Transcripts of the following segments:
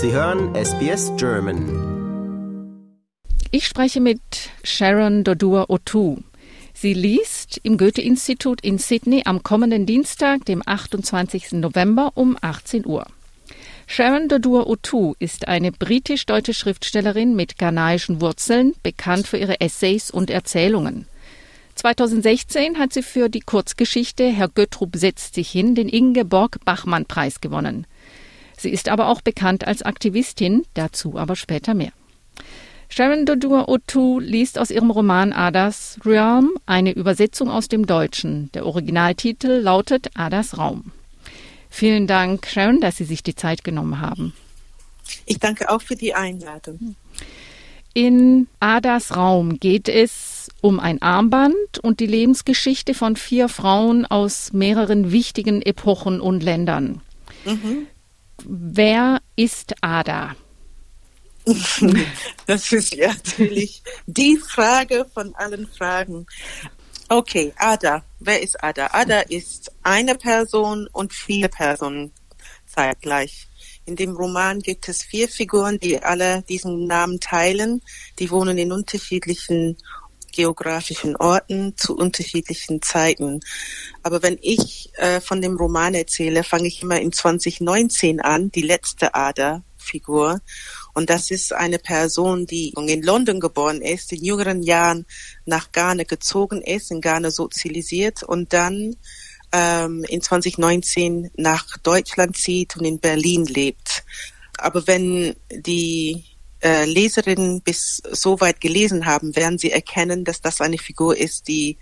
Sie hören SBS German. Ich spreche mit Sharon Dodur Otu. Sie liest im Goethe-Institut in Sydney am kommenden Dienstag, dem 28. November um 18 Uhr. Sharon Dodur Otu ist eine britisch-deutsche Schriftstellerin mit ghanaischen Wurzeln, bekannt für ihre Essays und Erzählungen. 2016 hat sie für die Kurzgeschichte Herr Göttrup setzt sich hin den Ingeborg-Bachmann-Preis gewonnen. Sie ist aber auch bekannt als Aktivistin, dazu aber später mehr. Sharon Dodur Otu liest aus ihrem Roman Adas Realm eine Übersetzung aus dem Deutschen. Der Originaltitel lautet Adas Raum. Vielen Dank, Sharon, dass Sie sich die Zeit genommen haben. Ich danke auch für die Einladung. In Adas Raum geht es um ein Armband und die Lebensgeschichte von vier Frauen aus mehreren wichtigen Epochen und Ländern. Mhm. Wer ist Ada? Das ist ja natürlich die Frage von allen Fragen. Okay, Ada. Wer ist Ada? Ada ist eine Person und viele Personen zeitgleich. In dem Roman gibt es vier Figuren, die alle diesen Namen teilen. Die wohnen in unterschiedlichen geografischen Orten zu unterschiedlichen Zeiten. Aber wenn ich äh, von dem Roman erzähle, fange ich immer in 2019 an, die letzte Ada-Figur. Und das ist eine Person, die in London geboren ist, in jüngeren Jahren nach Ghana gezogen ist, in Ghana sozialisiert und dann ähm, in 2019 nach Deutschland zieht und in Berlin lebt. Aber wenn die äh, Leserinnen bis so weit gelesen haben, werden sie erkennen, dass das eine Figur ist, die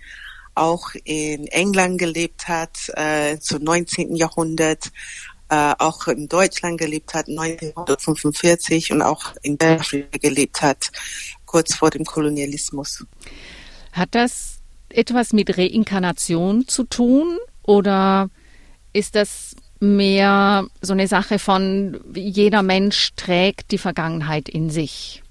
auch in England gelebt hat, äh, zum 19. Jahrhundert, äh, auch in Deutschland gelebt hat, 1945 und auch in Belgien gelebt hat, kurz vor dem Kolonialismus. Hat das etwas mit Reinkarnation zu tun oder ist das mehr so eine Sache von jeder Mensch trägt die Vergangenheit in sich?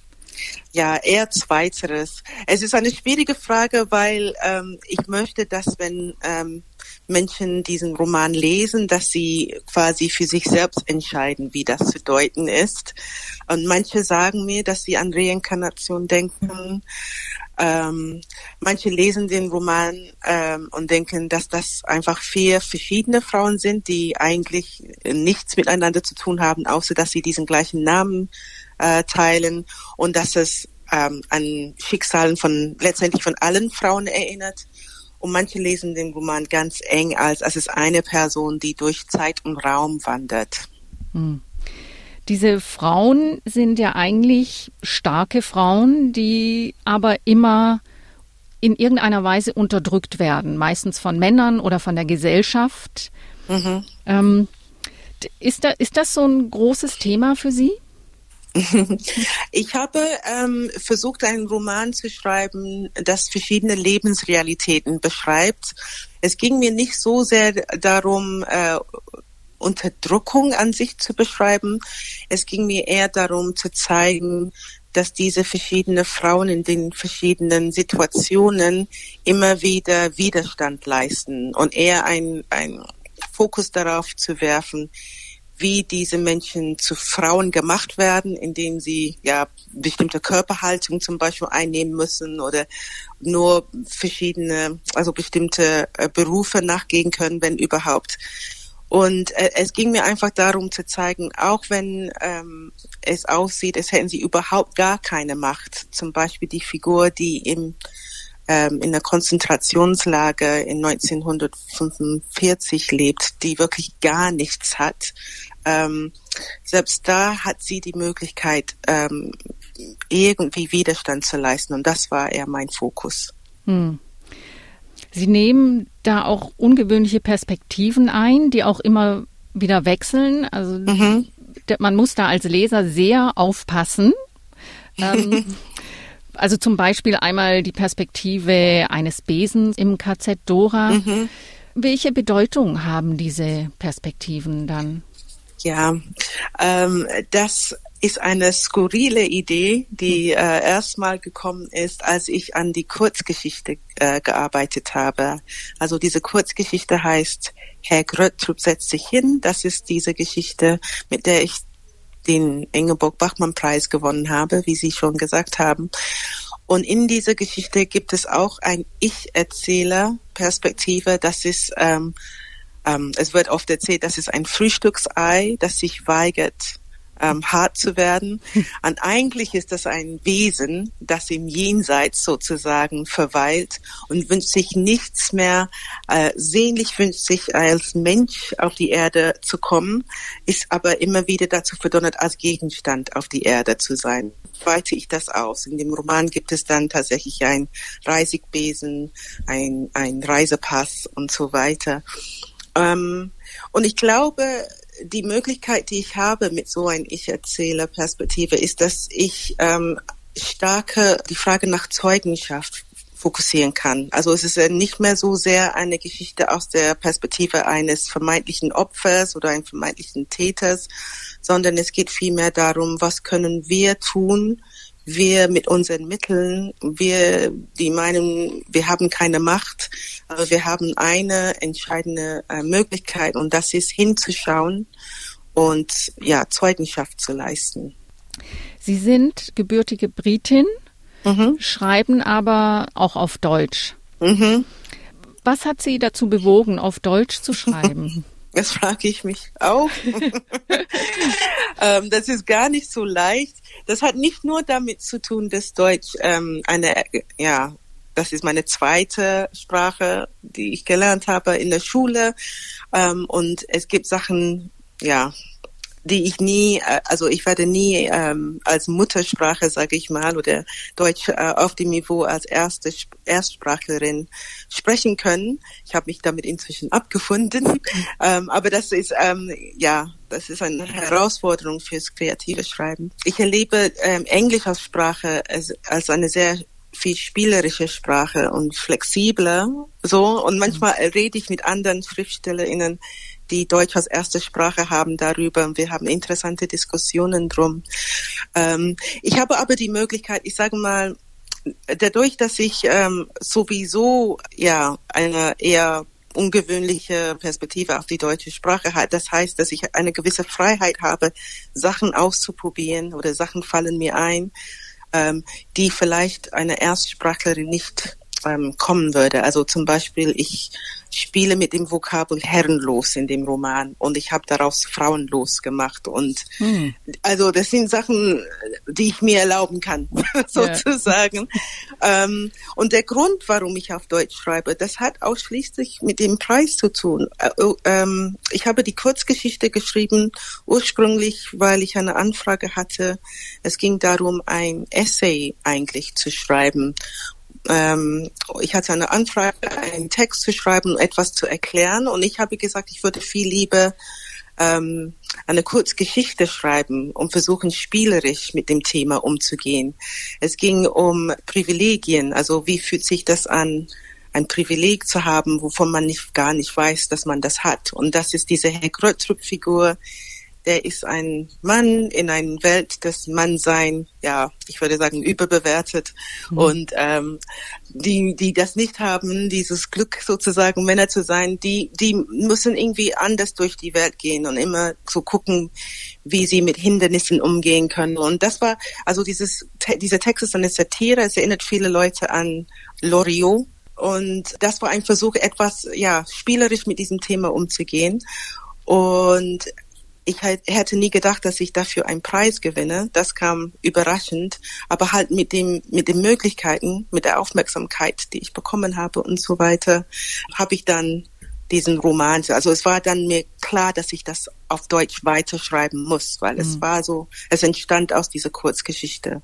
Ja, eher zweiteres. Es ist eine schwierige Frage, weil ähm, ich möchte, dass wenn ähm, Menschen diesen Roman lesen, dass sie quasi für sich selbst entscheiden, wie das zu deuten ist. Und manche sagen mir, dass sie an Reinkarnation denken. Ähm, manche lesen den Roman ähm, und denken, dass das einfach vier verschiedene Frauen sind, die eigentlich nichts miteinander zu tun haben, außer dass sie diesen gleichen Namen äh, teilen und dass es ähm, an Schicksalen von letztendlich von allen Frauen erinnert. Und manche lesen den Roman ganz eng als, als es eine Person, die durch Zeit und Raum wandert. Hm. Diese Frauen sind ja eigentlich starke Frauen, die aber immer in irgendeiner Weise unterdrückt werden, meistens von Männern oder von der Gesellschaft. Mhm. Ähm, ist, da, ist das so ein großes Thema für Sie? Ich habe ähm, versucht, einen Roman zu schreiben, das verschiedene Lebensrealitäten beschreibt. Es ging mir nicht so sehr darum, äh, Unterdrückung an sich zu beschreiben. Es ging mir eher darum zu zeigen, dass diese verschiedenen Frauen in den verschiedenen Situationen immer wieder Widerstand leisten und eher ein, ein Fokus darauf zu werfen, wie diese Menschen zu Frauen gemacht werden, indem sie ja bestimmte Körperhaltung zum Beispiel einnehmen müssen oder nur verschiedene, also bestimmte äh, Berufe nachgehen können, wenn überhaupt. Und äh, es ging mir einfach darum zu zeigen, auch wenn ähm, es aussieht, als hätten sie überhaupt gar keine Macht. Zum Beispiel die Figur, die im, ähm, in der Konzentrationslager in 1945 lebt, die wirklich gar nichts hat. Ähm, selbst da hat sie die Möglichkeit, ähm, irgendwie Widerstand zu leisten. Und das war eher mein Fokus. Hm. Sie nehmen da auch ungewöhnliche Perspektiven ein, die auch immer wieder wechseln. Also mhm. man muss da als Leser sehr aufpassen. ähm, also zum Beispiel einmal die Perspektive eines Besens im KZ Dora. Mhm. Welche Bedeutung haben diese Perspektiven dann? Ja, ähm, das ist eine skurrile Idee, die hm. äh, erstmal gekommen ist, als ich an die Kurzgeschichte äh, gearbeitet habe. Also diese Kurzgeschichte heißt Herr Gröttrup setzt sich hin. Das ist diese Geschichte, mit der ich den Ingeborg-Bachmann-Preis gewonnen habe, wie Sie schon gesagt haben. Und in dieser Geschichte gibt es auch ein Ich-Erzähler-Perspektive. Das ist, ähm, ähm, es wird oft erzählt, das ist ein Frühstücksei, das sich weigert, ähm, hart zu werden. Und eigentlich ist das ein Wesen, das im Jenseits sozusagen verweilt und wünscht sich nichts mehr, äh, sehnlich wünscht sich als Mensch auf die Erde zu kommen, ist aber immer wieder dazu verdonnert, als Gegenstand auf die Erde zu sein. Weite ich das aus. In dem Roman gibt es dann tatsächlich ein Reisigbesen, ein, ein Reisepass und so weiter. Ähm, und ich glaube, die Möglichkeit, die ich habe mit so ein Ich-Erzähler-Perspektive, ist, dass ich ähm, starke die Frage nach Zeugenschaft fokussieren kann. Also es ist nicht mehr so sehr eine Geschichte aus der Perspektive eines vermeintlichen Opfers oder eines vermeintlichen Täters, sondern es geht vielmehr darum, was können wir tun, wir mit unseren Mitteln, wir, die meinen, wir haben keine Macht, aber wir haben eine entscheidende äh, Möglichkeit und das ist hinzuschauen und ja, Zeugenschaft zu leisten. Sie sind gebürtige Britin, mhm. schreiben aber auch auf Deutsch. Mhm. Was hat Sie dazu bewogen, auf Deutsch zu schreiben? Das frage ich mich auch. ähm, das ist gar nicht so leicht. Das hat nicht nur damit zu tun, dass Deutsch ähm, eine, ja, das ist meine zweite Sprache, die ich gelernt habe in der Schule. Ähm, und es gibt Sachen, ja, die ich nie, äh, also ich werde nie ähm, als Muttersprache, sage ich mal, oder Deutsch äh, auf dem Niveau als erste Erstsprachlerin sprechen können. Ich habe mich damit inzwischen abgefunden, ähm, aber das ist ähm, ja, das ist eine Herausforderung fürs kreative Schreiben. Ich erlebe ähm, Englisch als Sprache als, als eine sehr viel spielerische Sprache und flexibler so und manchmal rede ich mit anderen SchriftstellerInnen die Deutsch als erste Sprache haben darüber wir haben interessante Diskussionen drum. Ähm, ich habe aber die Möglichkeit, ich sage mal, dadurch, dass ich ähm, sowieso ja eine eher ungewöhnliche Perspektive auf die deutsche Sprache hat. Das heißt, dass ich eine gewisse Freiheit habe, Sachen auszuprobieren oder Sachen fallen mir ein, ähm, die vielleicht eine Erstsprachlerin nicht ähm, kommen würde. Also zum Beispiel, ich spiele mit dem Vokabel herrenlos in dem Roman und ich habe daraus frauenlos gemacht und hm. also das sind Sachen, die ich mir erlauben kann, sozusagen. Yeah. Ähm, und der Grund, warum ich auf Deutsch schreibe, das hat ausschließlich mit dem Preis zu tun. Äh, ähm, ich habe die Kurzgeschichte geschrieben, ursprünglich, weil ich eine Anfrage hatte. Es ging darum, ein Essay eigentlich zu schreiben ähm, ich hatte eine Anfrage, einen Text zu schreiben, etwas zu erklären und ich habe gesagt, ich würde viel lieber ähm, eine Kurzgeschichte schreiben und versuchen spielerisch mit dem Thema umzugehen. Es ging um Privilegien, also wie fühlt sich das an, ein Privileg zu haben, wovon man nicht gar nicht weiß, dass man das hat. Und das ist diese Herr Gröttrup-Figur, der ist ein Mann in einer Welt des Mannsein, ja, ich würde sagen, überbewertet. Mhm. Und ähm, die, die das nicht haben, dieses Glück sozusagen Männer zu sein, die, die müssen irgendwie anders durch die Welt gehen und immer so gucken, wie sie mit Hindernissen umgehen können. Und das war, also dieses, dieser Text ist eine Satire, es erinnert viele Leute an Loriot. Und das war ein Versuch, etwas, ja, spielerisch mit diesem Thema umzugehen. Und ich hätte nie gedacht, dass ich dafür einen Preis gewinne. Das kam überraschend, aber halt mit dem mit den Möglichkeiten, mit der Aufmerksamkeit, die ich bekommen habe und so weiter, habe ich dann diesen Roman. Also es war dann mir klar, dass ich das auf Deutsch weiterschreiben muss, weil mhm. es war so, es entstand aus dieser Kurzgeschichte.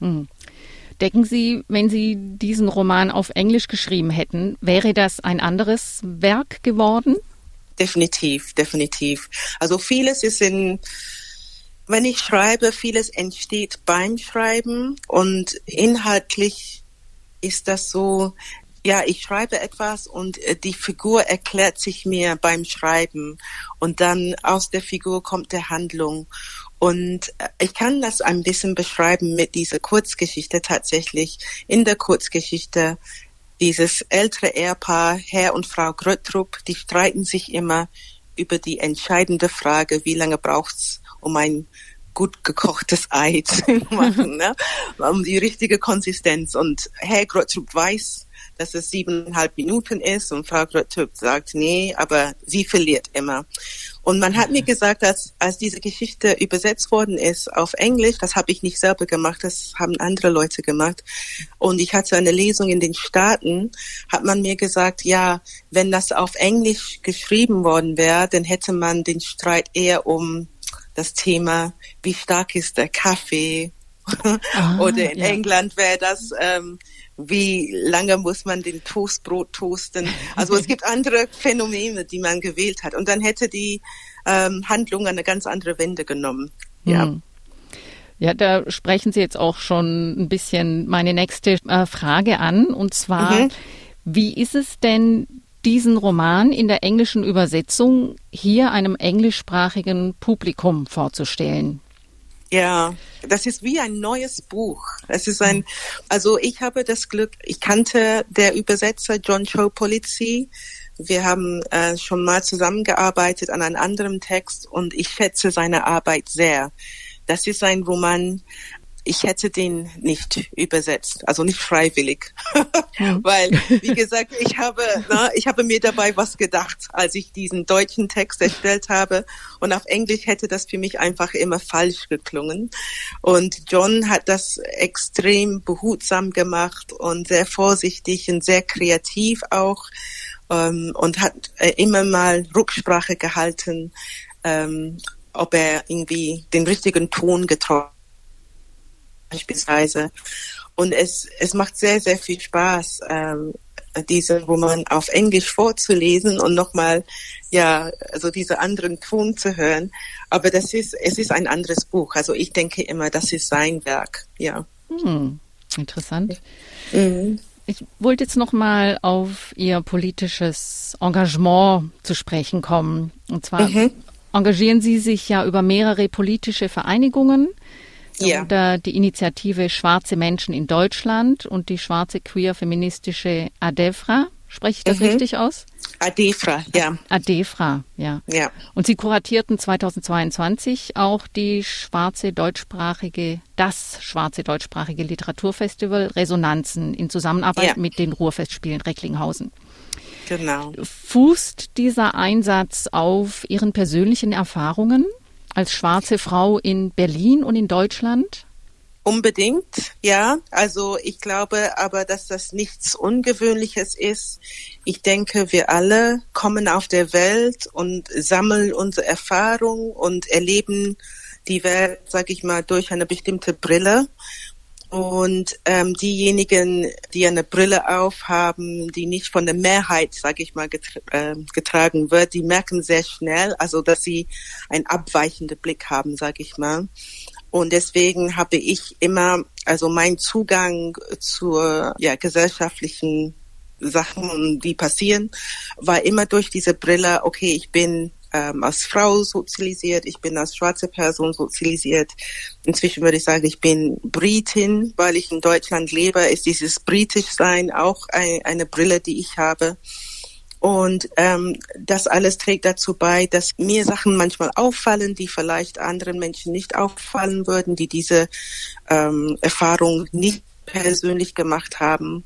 Mhm. Denken Sie, wenn Sie diesen Roman auf Englisch geschrieben hätten, wäre das ein anderes Werk geworden? Definitiv, definitiv. Also vieles ist in, wenn ich schreibe, vieles entsteht beim Schreiben und inhaltlich ist das so, ja, ich schreibe etwas und äh, die Figur erklärt sich mir beim Schreiben und dann aus der Figur kommt der Handlung und äh, ich kann das ein bisschen beschreiben mit dieser Kurzgeschichte tatsächlich. In der Kurzgeschichte dieses ältere Ehepaar, Herr und Frau Gröttrup, die streiten sich immer über die entscheidende Frage, wie lange braucht's, um ein gut gekochtes Ei zu machen, ne? um die richtige Konsistenz. Und Herr Grottrup weiß, dass es siebeneinhalb Minuten ist und Frau Grottrup sagt, nee, aber sie verliert immer. Und man hat mir gesagt, dass als diese Geschichte übersetzt worden ist auf Englisch, das habe ich nicht selber gemacht, das haben andere Leute gemacht. Und ich hatte eine Lesung in den Staaten, hat man mir gesagt, ja, wenn das auf Englisch geschrieben worden wäre, dann hätte man den Streit eher um das Thema, wie stark ist der Kaffee? Ah, Oder in ja. England wäre das, ähm, wie lange muss man den Toastbrot toasten? Also es gibt andere Phänomene, die man gewählt hat. Und dann hätte die ähm, Handlung eine ganz andere Wende genommen. Ja. Hm. Ja, da sprechen Sie jetzt auch schon ein bisschen meine nächste äh, Frage an. Und zwar, mhm. wie ist es denn, diesen Roman in der englischen Übersetzung hier einem englischsprachigen Publikum vorzustellen? Ja, das ist wie ein neues Buch. Es ist ein, also ich habe das Glück, ich kannte der Übersetzer John Cho Polizzi. Wir haben äh, schon mal zusammengearbeitet an einem anderen Text und ich schätze seine Arbeit sehr. Das ist ein Roman, ich hätte den nicht übersetzt, also nicht freiwillig, weil wie gesagt, ich habe, na, ich habe mir dabei was gedacht, als ich diesen deutschen Text erstellt habe. Und auf Englisch hätte das für mich einfach immer falsch geklungen. Und John hat das extrem behutsam gemacht und sehr vorsichtig und sehr kreativ auch ähm, und hat äh, immer mal Rücksprache gehalten, ähm, ob er irgendwie den richtigen Ton getroffen beispielsweise. Und es, es macht sehr, sehr viel Spaß, ähm, diesen Roman auf Englisch vorzulesen und nochmal, ja, also diese anderen Ton zu hören. Aber das ist, es ist ein anderes Buch. Also ich denke immer, das ist sein Werk, ja. Hm, interessant. Mhm. Ich wollte jetzt nochmal auf Ihr politisches Engagement zu sprechen kommen. Und zwar mhm. engagieren Sie sich ja über mehrere politische Vereinigungen darunter ja. die Initiative Schwarze Menschen in Deutschland und die schwarze queer-feministische ADEFRA. Spreche ich das mhm. richtig aus? ADEFRA, ja. ADEFRA, ja. ja. Und Sie kuratierten 2022 auch die schwarze deutschsprachige, das schwarze deutschsprachige Literaturfestival Resonanzen in Zusammenarbeit ja. mit den Ruhrfestspielen Recklinghausen. Genau. Fußt dieser Einsatz auf Ihren persönlichen Erfahrungen? Als schwarze Frau in Berlin und in Deutschland? Unbedingt, ja. Also ich glaube aber, dass das nichts Ungewöhnliches ist. Ich denke, wir alle kommen auf der Welt und sammeln unsere Erfahrung und erleben die Welt, sag ich mal, durch eine bestimmte Brille. Und ähm, diejenigen, die eine Brille aufhaben, die nicht von der Mehrheit, sage ich mal, getra äh, getragen wird, die merken sehr schnell, also dass sie einen abweichenden Blick haben, sage ich mal. Und deswegen habe ich immer, also mein Zugang zur ja, gesellschaftlichen Sachen, die passieren, war immer durch diese Brille, okay, ich bin ähm, als Frau sozialisiert, ich bin als schwarze Person sozialisiert. Inzwischen würde ich sagen, ich bin Britin, weil ich in Deutschland lebe, ist dieses Britischsein auch ein, eine Brille, die ich habe. Und ähm, das alles trägt dazu bei, dass mir Sachen manchmal auffallen, die vielleicht anderen Menschen nicht auffallen würden, die diese ähm, Erfahrung nicht persönlich gemacht haben.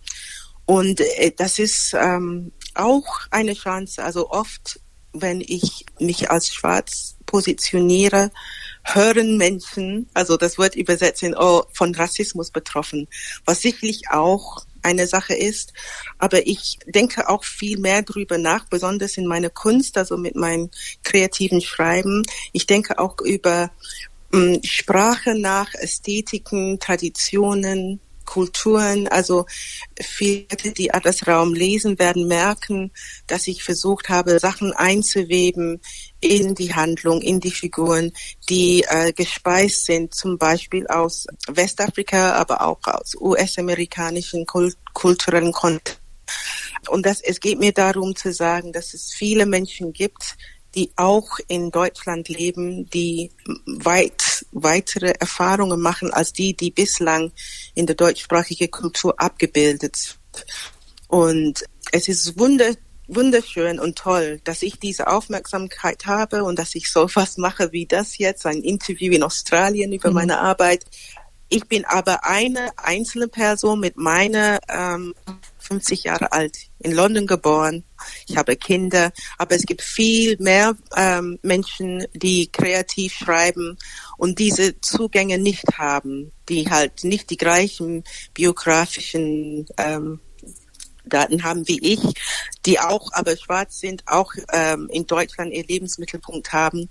Und äh, das ist ähm, auch eine Chance. Also oft wenn ich mich als schwarz positioniere, hören Menschen, also das wird übersetzt in oh, von Rassismus betroffen, was sicherlich auch eine Sache ist. Aber ich denke auch viel mehr drüber nach, besonders in meiner Kunst, also mit meinem kreativen Schreiben. Ich denke auch über mh, hm, Sprache nach, Ästhetiken, Traditionen, Kulturen, also viele, die das Raum lesen, werden merken, dass ich versucht habe, Sachen einzuweben in die Handlung, in die Figuren, die äh, gespeist sind, zum Beispiel aus Westafrika, aber auch aus US-amerikanischen Kult kulturellen Kontext. Und das, es geht mir darum zu sagen, dass es viele Menschen gibt, die auch in Deutschland leben, die weit weitere Erfahrungen machen als die, die bislang in der deutschsprachigen Kultur abgebildet sind. Und es ist wunder, wunderschön und toll, dass ich diese Aufmerksamkeit habe und dass ich so was mache wie das jetzt, ein Interview in Australien über mhm. meine Arbeit. Ich bin aber eine einzelne Person mit meiner ähm, 50 Jahre alt, in London geboren. Ich habe Kinder, aber es gibt viel mehr ähm, Menschen, die kreativ schreiben und diese Zugänge nicht haben, die halt nicht die gleichen biografischen ähm, Daten haben wie ich, die auch aber schwarz sind, auch ähm, in Deutschland ihr Lebensmittelpunkt haben.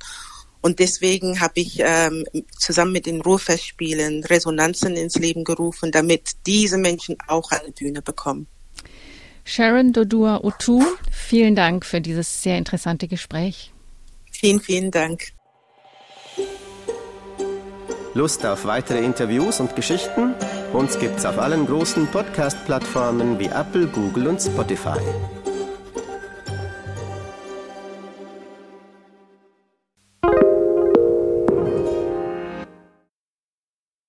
Und deswegen habe ich ähm, zusammen mit den Ruhrfestspielen Resonanzen ins Leben gerufen, damit diese Menschen auch eine Bühne bekommen. Sharon Dodua Otu, vielen Dank für dieses sehr interessante Gespräch. Vielen, vielen Dank. Lust auf weitere Interviews und Geschichten? Uns gibt's auf allen großen Podcast-Plattformen wie Apple, Google und Spotify.